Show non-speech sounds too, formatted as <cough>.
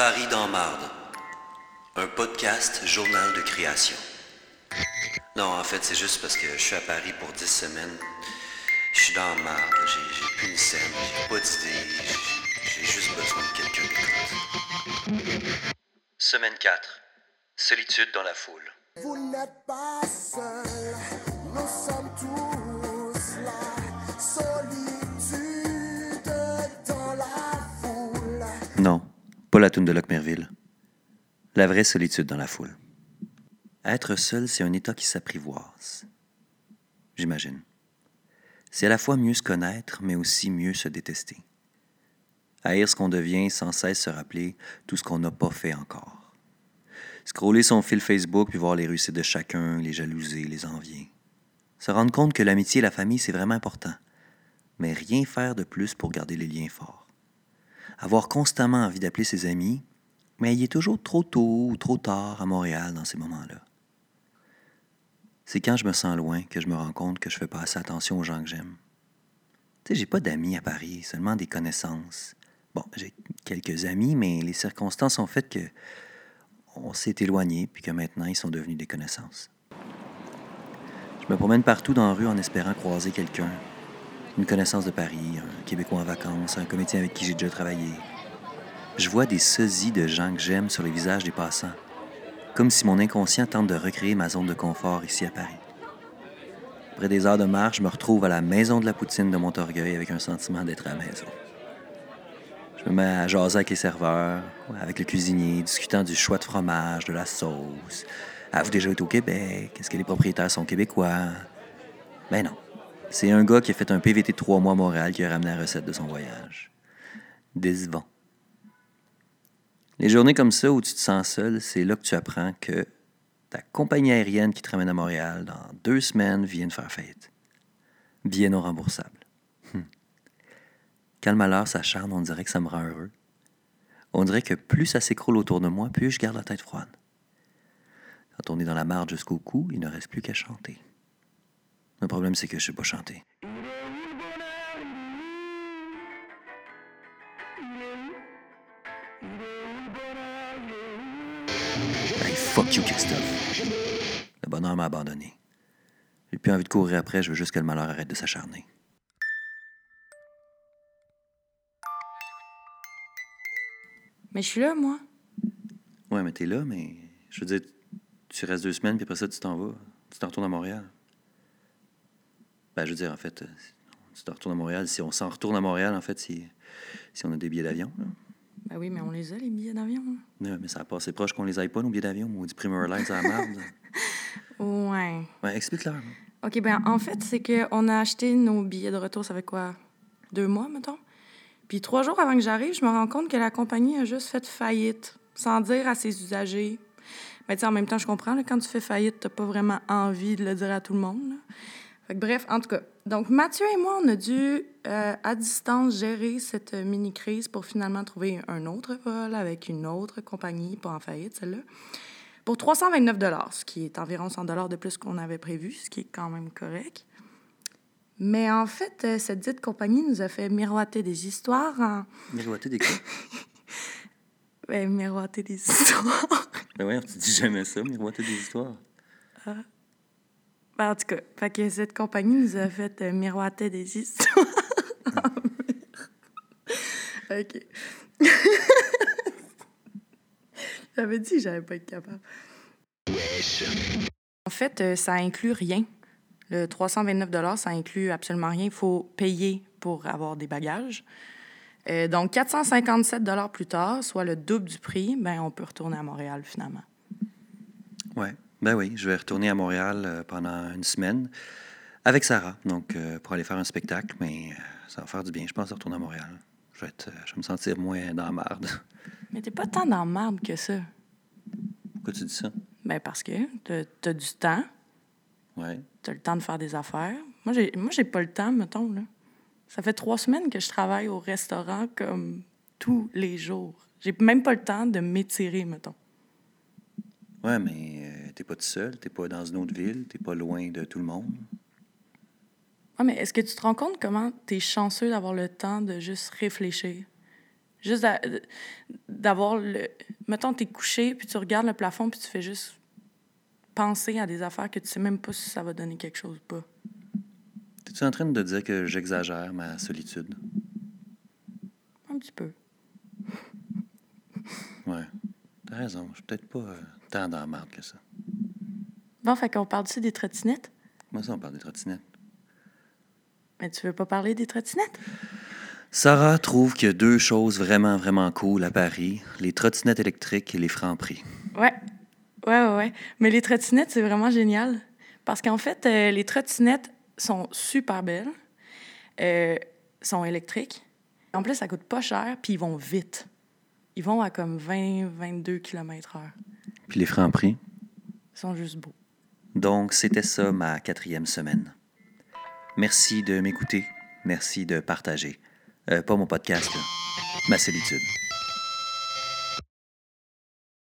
Paris dans Marde. Un podcast journal de création. Non, en fait, c'est juste parce que je suis à Paris pour 10 semaines. Je suis dans marde, j'ai, plus une scène, j'ai pas d'idée, j'ai, j'ai juste besoin de quelqu'un d'écoute. Semaine 4. Solitude dans la foule. Vous n'êtes pas seul, nous sommes tous là. Solitude dans la foule. Non, la toune de Locmerville. La vraie solitude dans la foule. Être seul, c'est un état qui s'apprivoise. J'imagine. C'est à la fois mieux se connaître, mais aussi mieux se détester. Haïr ce qu'on devient sans cesse se rappeler tout ce qu'on n'a pas fait encore. Scroller son fil Facebook puis voir les réussites de chacun, les jalouser, les envier. Se rendre compte que l'amitié et la famille, c'est vraiment important. Mais rien faire de plus pour garder les liens forts. Avoir constamment envie d'appeler ses amis, mais il est toujours trop tôt ou trop tard à Montréal dans ces moments-là. C'est quand je me sens loin que je me rends compte que je fais pas assez attention aux gens que j'aime. Tu sais, j'ai pas d'amis à Paris, seulement des connaissances. Bon, j'ai quelques amis, mais les circonstances ont fait que on s'est éloigné puis que maintenant ils sont devenus des connaissances. Je me promène partout dans la rue en espérant croiser quelqu'un. Une connaissance de Paris, un Québécois en vacances, un comédien avec qui j'ai déjà travaillé. Je vois des sosies de gens que j'aime sur les visages des passants, comme si mon inconscient tente de recréer ma zone de confort ici à Paris. Après des heures de marche, je me retrouve à la maison de la poutine de Montorgueil avec un sentiment d'être à la maison. Je me mets à jaser avec les serveurs, avec le cuisinier, discutant du choix de fromage, de la sauce. Avez-vous déjà été au Québec? Est-ce que les propriétaires sont québécois? Ben non. C'est un gars qui a fait un PVT de trois mois à Montréal qui a ramené la recette de son voyage. Décevant. Les journées comme ça où tu te sens seul, c'est là que tu apprends que ta compagnie aérienne qui te ramène à Montréal dans deux semaines vient de faire faillite. Billet non remboursable. Hum. Quand le malheur s'acharne, on dirait que ça me rend heureux. On dirait que plus ça s'écroule autour de moi, plus je garde la tête froide. Quand on est dans la marde jusqu'au cou, il ne reste plus qu'à chanter. Le problème, c'est que je ne sais pas chanter. Hey, fuck you, Christophe. Le bonheur m'a abandonné. J'ai plus envie de courir après, je veux juste que le malheur arrête de s'acharner. Mais je suis là, moi. Ouais, mais t'es là, mais je veux dire, tu restes deux semaines, puis après ça, tu t'en vas. Tu t'en retournes à Montréal. Ben, je veux dire, en fait, euh, tu t'en retournes à Montréal. Si on s'en retourne à Montréal, en fait, si, si on a des billets d'avion. Ben oui, mais on les a, les billets d'avion. hein. Ouais, mais ça a passé proche qu'on les aille pas, nos billets d'avion. On dit Premier Airlines à la marde. <laughs> Ouais. Ouais, explique-leur. OK, ben en fait, c'est qu'on a acheté nos billets de retour, ça fait quoi? Deux mois, mettons? Puis trois jours avant que j'arrive, je me rends compte que la compagnie a juste fait faillite, sans dire à ses usagers. Mais tu sais, en même temps, je comprends, là, quand tu fais faillite, t'as pas vraiment envie de le dire à tout le monde. là. Fait que bref, en tout cas. Donc, Mathieu et moi, on a dû, euh, à distance, gérer cette euh, mini-crise pour finalement trouver un autre vol avec une autre compagnie, pas en faillite, celle-là, pour 329 ce qui est environ 100 de plus qu'on avait prévu, ce qui est quand même correct. Mais en fait, euh, cette dite compagnie nous a fait miroiter des histoires en... <laughs> Miroiter des quoi? Ben, miroiter des histoires. Ben ouais, tu dis jamais ça, miroiter des histoires. Ben, en tout cas, fait que cette compagnie nous a fait euh, miroiter des histoires. <laughs> OK. <laughs> J'avais dit que j'allais pas être capable. En fait, euh, ça inclut rien. Le 329 ça inclut absolument rien. Il faut payer pour avoir des bagages. Euh, donc, 457 plus tard, soit le double du prix, ben, on peut retourner à Montréal finalement. Ouais. Ben oui, je vais retourner à Montréal euh, pendant une semaine avec Sarah, donc euh, pour aller faire un spectacle, mais euh, ça va faire du bien, je pense, de retourner à Montréal. Je vais, être, je vais me sentir moins dans la marde. <laughs> Mais t'es pas tant dans le marde que ça. Pourquoi tu dis ça? Ben parce que t'as as du temps, Ouais. t'as le temps de faire des affaires. Moi, j'ai moi j'ai pas le temps, mettons. Là. Ça fait trois semaines que je travaille au restaurant comme tous les jours. J'ai même pas le temps de m'étirer, mettons. Ouais, mais t'es pas tout seul, t'es pas dans une autre ville, t'es pas loin de tout le monde. Ah, mais est-ce que tu te rends compte comment t'es chanceux d'avoir le temps de juste réfléchir? Juste d'a- d'avoir le. Mettons, t'es couché, puis tu regardes le plafond, puis tu fais juste penser à des affaires que tu sais même pas si ça va donner quelque chose ou pas. Es-tu en train de dire que j'exagère ma solitude? Un petit peu. Ouais. T'as raison. Je suis peut-être pas euh, tant dans la marde que ça. Bon, fait qu'on parle-tu des trottinettes? Moi, ça, on parle des trottinettes? Mais tu veux pas parler des trottinettes? Sarah trouve qu'il y a deux choses vraiment, vraiment cool à Paris les trottinettes électriques et les francs prix. Ouais. Ouais, ouais, ouais. Mais les trottinettes, c'est vraiment génial. Parce qu'en fait, euh, les trottinettes sont super belles, euh, sont électriques. En plus, ça coûte pas cher, puis ils vont vite. Ils vont à comme 20-22 km/h. Puis les francs prix. Ils sont juste beaux. Donc, c'était ça ma quatrième semaine. Merci de m'écouter. Merci de partager. Euh, pas mon podcast. Ma solitude.